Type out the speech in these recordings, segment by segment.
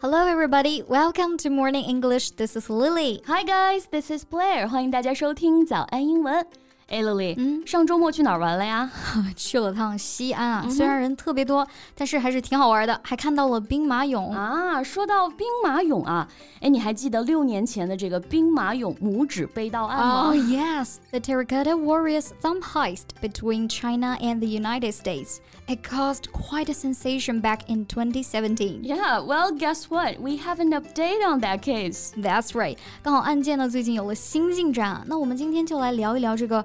Hello, everybody. Welcome to Morning English. This is Lily. Hi, guys. This is Blair. 欢迎大家收听早安英文。 哎，Lily，嗯，上周末去哪儿玩了呀？去了趟西安啊，虽然人特别多，但是还是挺好玩的，还看到了兵马俑啊。说到兵马俑啊，哎，你还记得六年前的这个兵马俑拇指被盗案吗？Oh yes, the Terracotta Warriors thumb heist between China and the United States. It caused quite a sensation back in 2017. Yeah, well, guess what? We have an update on that case. That's right. 刚好案件呢最近有了新进展，那我们今天就来聊一聊这个。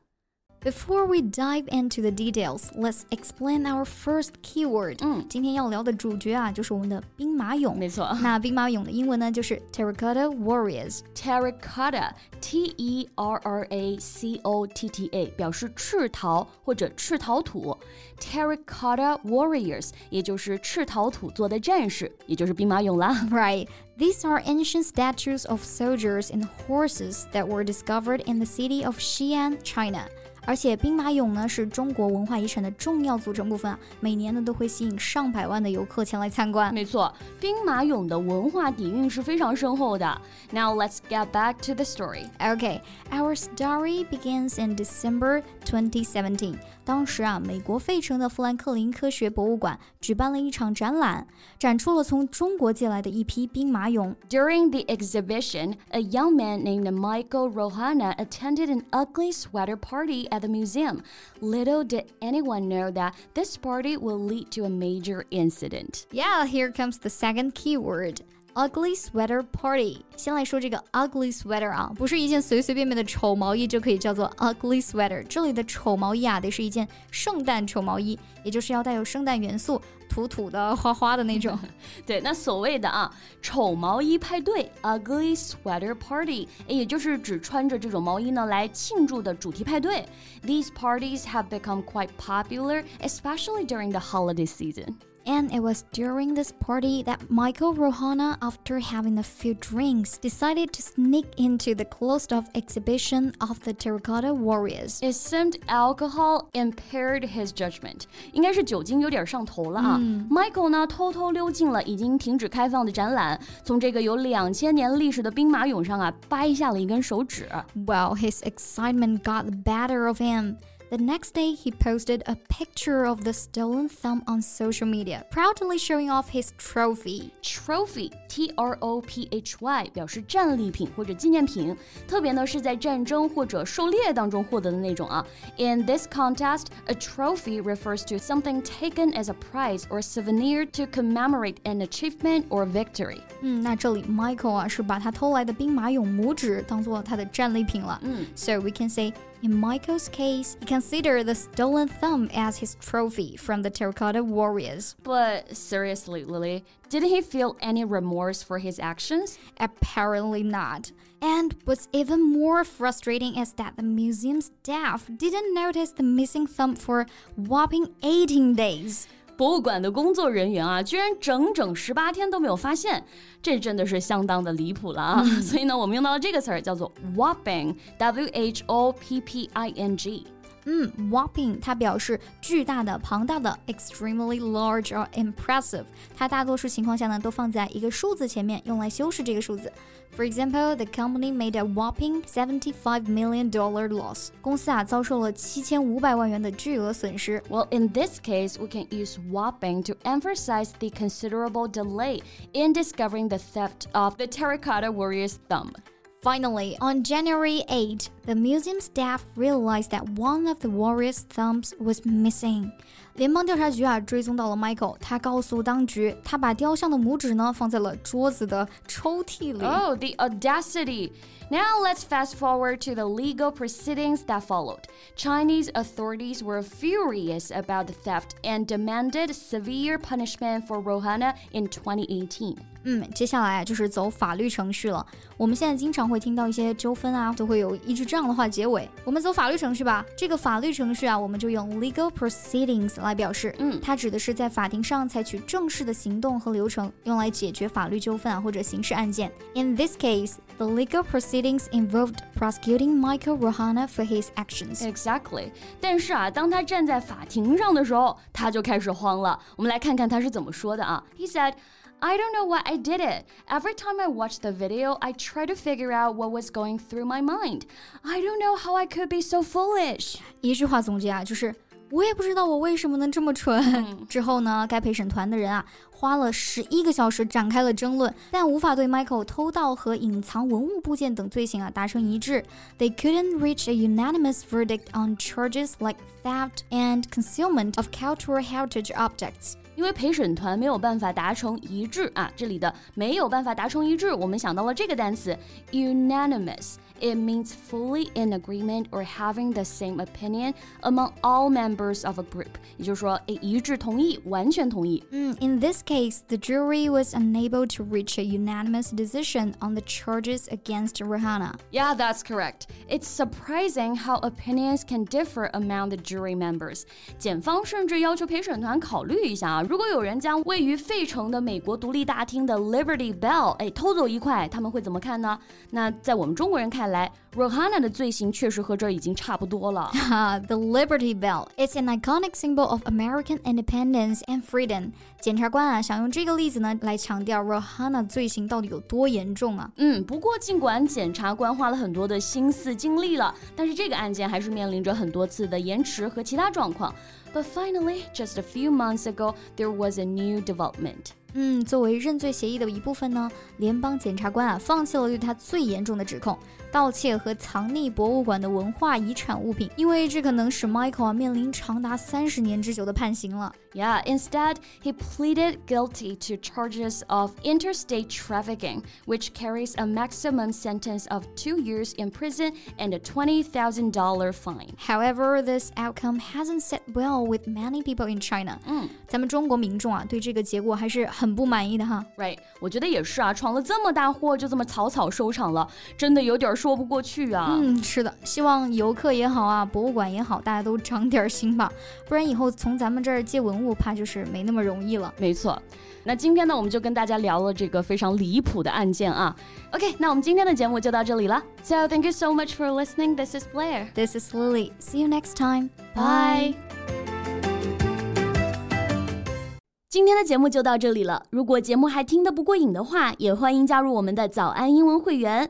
Before we dive into the details, let's explain our first keyword. 嗯，今天要聊的主角啊，就是我们的兵马俑。没错，那兵马俑的英文呢，就是 Terracotta Warriors。Terracotta，T E R R A C O T T A，表示赤陶或者赤陶土。Terracotta Warriors，也就是赤陶土做的战士，也就是兵马俑啦。Right. These are ancient statues of soldiers and horses that were discovered in the city of Xi'an, China. 而且兵马俑呢是中国文化遗产的重要组成部分啊，每年呢都会吸引上百万的游客前来参观。没错，兵马俑的文化底蕴是非常深厚的。Now let's get back to the story. Okay, our story begins in December 2017. 当时啊，美国费城的富兰克林科学博物馆举办了一场展览，展出了从中国借来的一批兵马俑。During the exhibition, a young man named Michael Rohana attended an ugly sweater party at the museum. Little did anyone know that this party will lead to a major incident. Yeah, here comes the second keyword. Ugly sweater party。先来说这个 ugly sweater 啊，不是一件随随便便的丑毛衣就可以叫做 ugly sweater。这里的丑毛衣啊，得是一件圣诞丑毛衣，也就是要带有圣诞元素、土土的、花花的那种。对，那所谓的啊丑毛衣派对 ugly sweater party，也就是指穿着这种毛衣呢来庆祝的主题派对。These parties have become quite popular, especially during the holiday season. And it was during this party that Michael Rohana, after having a few drinks, decided to sneak into the closed off exhibition of the Terracotta Warriors. It seemed alcohol impaired his judgment. 应该是酒精有点上头了啊。嗯、Michael 呢，偷偷溜进了已经停止开放的展览，从这个有两千年历史的兵马俑上啊掰下了一根手指。Well, his excitement got the better of him. The next day, he posted a picture of the stolen thumb on social media, proudly showing off his trophy. Trophy, T R O P H Y，表示战利品或者纪念品，特别呢是在战争或者狩猎当中获得的那种啊。In this contest, a trophy refers to something taken as a prize or souvenir to commemorate an achievement or victory. 嗯，那这里 Michael 啊是把他偷来的兵马俑拇指当做他的战利品了。嗯，So we can say. in Michael's case, he considered the stolen thumb as his trophy from the Terracotta Warriors. But seriously, Lily, didn't he feel any remorse for his actions? Apparently not. And what's even more frustrating is that the museum staff didn't notice the missing thumb for whopping 18 days. 博物馆的工作人员啊，居然整整十八天都没有发现，这真的是相当的离谱了啊！所以呢，我们用到了这个词儿，叫做 whopping，w h o p p i n g。嗯，whopping 它表示巨大的、庞大的，extremely large or impressive。它大多数情况下呢，都放在一个数字前面，用来修饰这个数字。For example, the company made a whopping seventy-five million dollar loss. 公司啊遭受了七千五百万元的巨额损失。Well, in this case, we can use whopping to emphasize the considerable delay in discovering the theft of the terracotta warrior's thumb. Finally, on January 8, the museum staff realized that one of the warrior's thumbs was missing. 联邦调查局啊追踪到了 Michael，他告诉当局，他把雕像的拇指呢放在了桌子的抽屉里。Oh, the audacity! Now let's fast forward to the legal proceedings that followed. Chinese authorities were furious about the theft and demanded severe punishment for Rohana in 2018. 嗯，接下来就是走法律程序了。我们现在经常会听到一些纠纷啊，都会有一句这样的话结尾。我们走法律程序吧。这个法律程序啊，我们就用 legal proceedings 来表示。嗯，它指的是在法庭上采取正式的行动和流程，用来解决法律纠纷啊或者刑事案件。In this case, the legal proceedings involved prosecuting Michael Rohana for his actions. Exactly. 但是啊，当他站在法庭上的时候，他就开始慌了。我们来看看他是怎么说的啊。He said. I don't know why I did it. Every time I watch the video, I try to figure out what was going through my mind. I don't know how I could be so foolish. 一句话总结啊，就是我也不知道我为什么能这么蠢。之后呢，该陪审团的人啊，花了十一个小时展开了争论，但无法对 Michael 偷盗和隐藏文物部件等罪行啊达成一致。They couldn't reach a unanimous verdict on charges like theft and concealment of cultural heritage objects. 因为陪审团没有办法达成一致啊，这里的没有办法达成一致，我们想到了这个单词 unanimous。it means fully in agreement or having the same opinion among all members of a group，也就是说，一致同意，完全同意。嗯，In this case, the jury was unable to reach a unanimous decision on the charges against Rohana. Yeah, that's correct. It's surprising how opinions can differ among the jury members. 检方甚至要求陪审团考虑一下啊，如果有人将位于费城的美国独立大厅的 Liberty Bell 哎偷走一块，他们会怎么看呢？那在我们中国人看来。，Rohana 的罪行确实和这已经差不多了。the Liberty Bell is an iconic symbol of American independence and freedom. 检察官啊，想用这个例子呢来强调 Rohana 罪行到底有多严重啊。嗯，不过尽管检察官花了很多的心思精力了，但是这个案件还是面临着很多次的延迟和其他状况。But finally, just a few months ago, there was a new development. 嗯，作为认罪协议的一部分呢，联邦检察官啊放弃了对他最严重的指控——盗窃和藏匿博物馆的文化遗产物品，因为这可能使 Michael 啊面临长达三十年之久的判刑了。Yeah, instead, he pleaded guilty to charges of interstate trafficking, which carries a maximum sentence of two years in prison and a $20,000 fine. However, this outcome hasn't set well with many people in China. 嗯，咱们中国民众啊对这个结果还是很不满意的哈。 Right，我觉得也是啊，闯了这么大祸就这么草草收场了，真的有点说不过去啊。嗯，是的，希望游客也好啊，博物馆也好，大家都长点心吧，不然以后从咱们这儿借文 物，怕就是没那么容易了。没错，那今天呢，我们就跟大家聊了这个非常离谱的案件啊。OK，那我们今天的节目就到这里了。So thank you so much for listening. This is Blair. This is Lily. See you next time. Bye. 今天的节目就到这里了。如果节目还听得不过瘾的话，也欢迎加入我们的早安英文会员。